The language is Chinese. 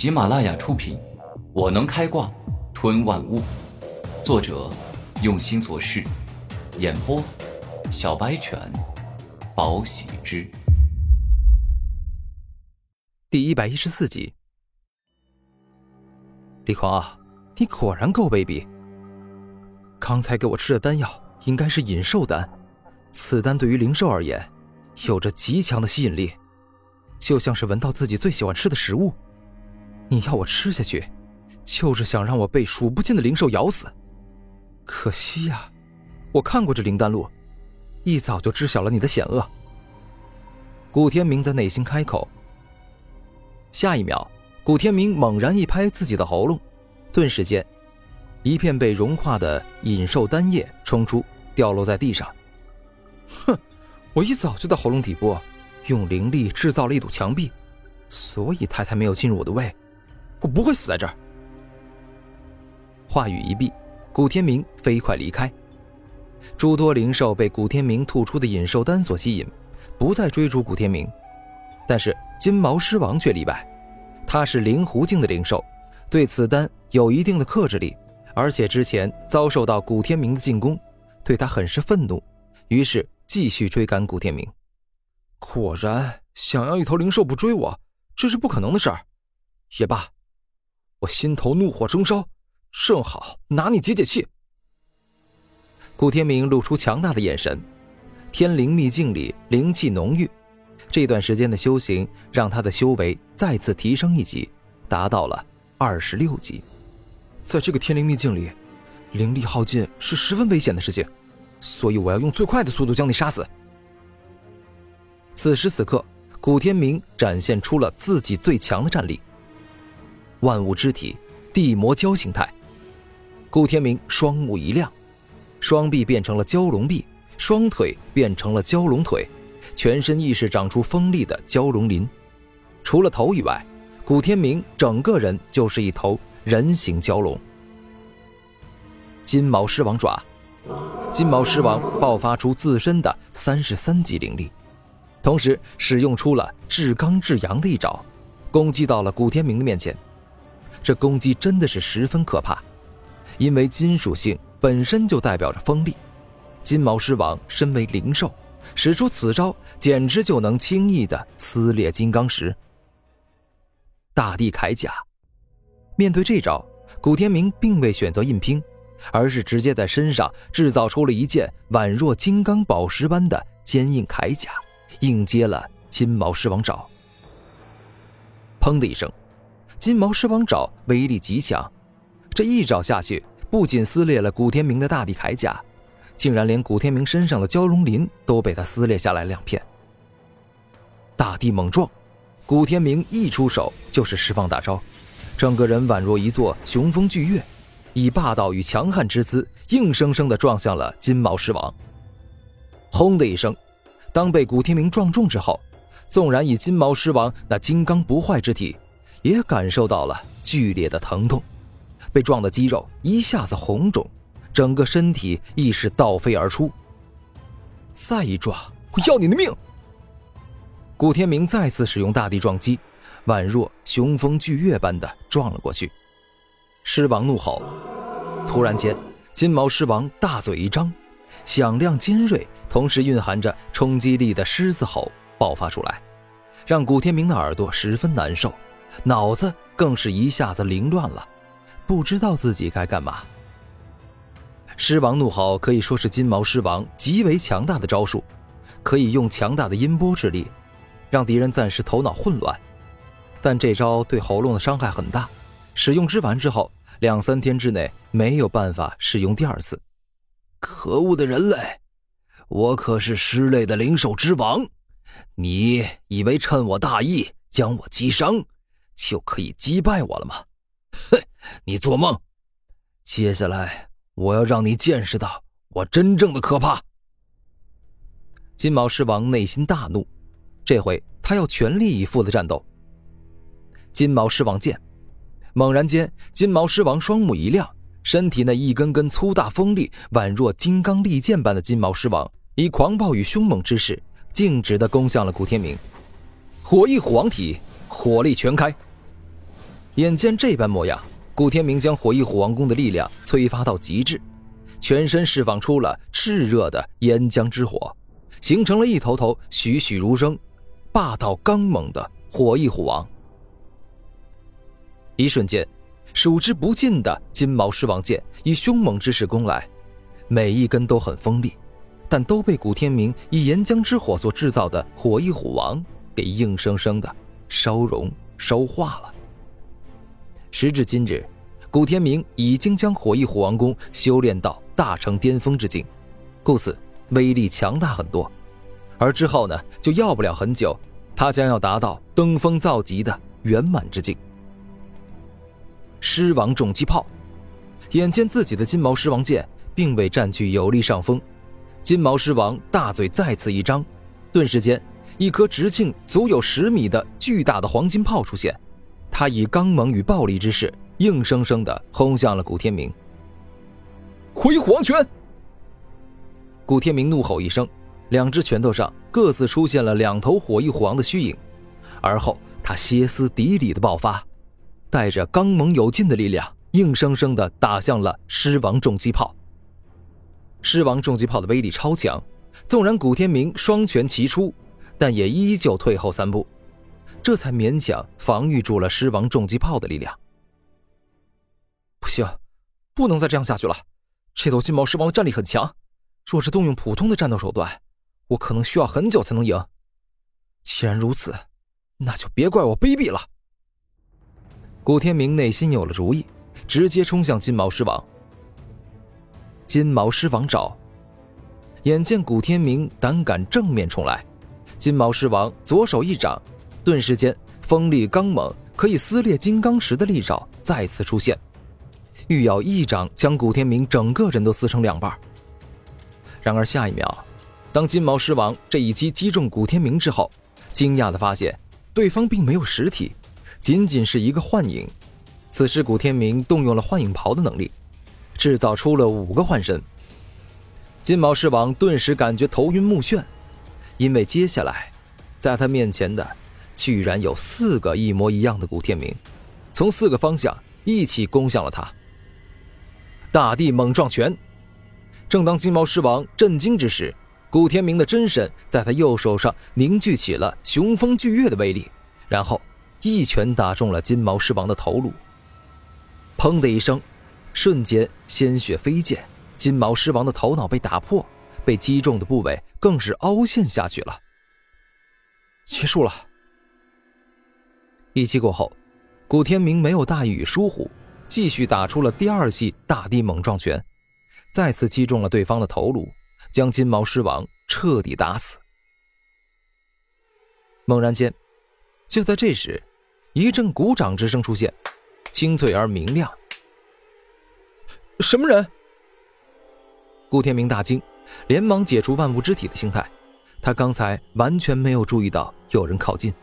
喜马拉雅出品，《我能开挂吞万物》，作者用心做事，演播小白犬，宝喜之，第一百一十四集。李狂啊，你果然够卑鄙！刚才给我吃的丹药应该是引兽丹，此丹对于灵兽而言，有着极强的吸引力。就像是闻到自己最喜欢吃的食物，你要我吃下去，就是想让我被数不尽的灵兽咬死。可惜呀，我看过这灵丹录，一早就知晓了你的险恶。古天明在内心开口。下一秒，古天明猛然一拍自己的喉咙，顿时间，一片被融化的引兽丹液冲出，掉落在地上。哼，我一早就在喉咙底部。用灵力制造了一堵墙壁，所以他才没有进入我的胃。我不会死在这儿。话语一毕，古天明飞快离开。诸多灵兽被古天明吐出的引兽丹所吸引，不再追逐古天明。但是金毛狮王却例外，他是灵狐境的灵兽，对此丹有一定的克制力，而且之前遭受到古天明的进攻，对他很是愤怒，于是继续追赶古天明。果然，想要一头灵兽不追我，这是不可能的事儿。也罢，我心头怒火中烧，正好拿你解解气。古天明露出强大的眼神，天灵秘境里灵气浓郁，这段时间的修行让他的修为再次提升一级，达到了二十六级。在这个天灵秘境里，灵力耗尽是十分危险的事情，所以我要用最快的速度将你杀死。此时此刻，古天明展现出了自己最强的战力。万物之体，地魔蛟形态。古天明双目一亮，双臂变成了蛟龙臂，双腿变成了蛟龙腿，全身亦是长出锋利的蛟龙鳞。除了头以外，古天明整个人就是一头人形蛟龙。金毛狮王爪，金毛狮王爆发出自身的三十三级灵力。同时使用出了至刚至阳的一招，攻击到了古天明的面前。这攻击真的是十分可怕，因为金属性本身就代表着锋利。金毛狮王身为灵兽，使出此招简直就能轻易的撕裂金刚石。大地铠甲，面对这招，古天明并未选择硬拼，而是直接在身上制造出了一件宛若金刚宝石般的坚硬铠甲。硬接了金毛狮王爪，砰的一声，金毛狮王爪威力极强，这一爪下去，不仅撕裂了古天明的大地铠甲，竟然连古天明身上的蛟龙鳞都被他撕裂下来两片。大地猛撞，古天明一出手就是释放大招，整个人宛若一座雄风巨岳，以霸道与强悍之姿，硬生生的撞向了金毛狮王。轰的一声。当被古天明撞中之后，纵然以金毛狮王那金刚不坏之体，也感受到了剧烈的疼痛，被撞的肌肉一下子红肿，整个身体亦是倒飞而出。再一撞，我要你的命！古天明再次使用大地撞击，宛若雄风巨岳般的撞了过去。狮王怒吼，突然间，金毛狮王大嘴一张。响亮尖锐，同时蕴含着冲击力的狮子吼爆发出来，让古天明的耳朵十分难受，脑子更是一下子凌乱了，不知道自己该干嘛。狮王怒吼可以说是金毛狮王极为强大的招数，可以用强大的音波之力，让敌人暂时头脑混乱。但这招对喉咙的伤害很大，使用之完之后，两三天之内没有办法使用第二次。可恶的人类！我可是狮类的灵兽之王，你以为趁我大意将我击伤，就可以击败我了吗？哼，你做梦！接下来我要让你见识到我真正的可怕。金毛狮王内心大怒，这回他要全力以赴的战斗。金毛狮王剑，猛然间，金毛狮王双目一亮。身体那一根根粗大锋利、宛若金刚利剑般的金毛狮王，以狂暴与凶猛之势，径直的攻向了古天明。火翼虎王体，火力全开。眼见这般模样，古天明将火翼虎王功的力量催发到极致，全身释放出了炽热的岩浆之火，形成了一头头栩栩如生、霸道刚猛的火翼虎王。一瞬间，数之不尽的金毛狮王剑以凶猛之势攻来，每一根都很锋利，但都被古天明以岩浆之火所制造的火翼虎王给硬生生的烧融烧化了。时至今日，古天明已经将火翼虎王功修炼到大成巅峰之境，故此威力强大很多。而之后呢，就要不了很久，他将要达到登峰造极的圆满之境。狮王重击炮，眼见自己的金毛狮王剑并未占据有利上风，金毛狮王大嘴再次一张，顿时间，一颗直径足有十米的巨大的黄金炮出现，他以刚猛与暴力之势，硬生生的轰向了古天明。火翼虎王拳！古天明怒吼一声，两只拳头上各自出现了两头火翼虎王的虚影，而后他歇斯底里的爆发。带着刚猛有劲的力量，硬生生的打向了狮王重击炮。狮王重击炮的威力超强，纵然古天明双拳齐出，但也依旧退后三步，这才勉强防御住了狮王重击炮的力量。不行，不能再这样下去了。这头金毛狮王的战力很强，若是动用普通的战斗手段，我可能需要很久才能赢。既然如此，那就别怪我卑鄙了。古天明内心有了主意，直接冲向金毛狮王。金毛狮王爪，眼见古天明胆敢正面冲来，金毛狮王左手一掌，顿时间锋利刚猛，可以撕裂金刚石的利爪再次出现，欲要一掌将古天明整个人都撕成两半。然而下一秒，当金毛狮王这一击击中古天明之后，惊讶的发现对方并没有实体。仅仅是一个幻影，此时古天明动用了幻影袍的能力，制造出了五个幻身。金毛狮王顿时感觉头晕目眩，因为接下来，在他面前的，居然有四个一模一样的古天明，从四个方向一起攻向了他。大地猛撞拳，正当金毛狮王震惊之时，古天明的真身在他右手上凝聚起了雄风巨月的威力，然后。一拳打中了金毛狮王的头颅，砰的一声，瞬间鲜血飞溅，金毛狮王的头脑被打破，被击中的部位更是凹陷下去了。结束了。一击过后，古天明没有大意与疏忽，继续打出了第二记大地猛撞拳，再次击中了对方的头颅，将金毛狮王彻底打死。猛然间，就在这时。一阵鼓掌之声出现，清脆而明亮。什么人？顾天明大惊，连忙解除万物之体的形态。他刚才完全没有注意到有人靠近。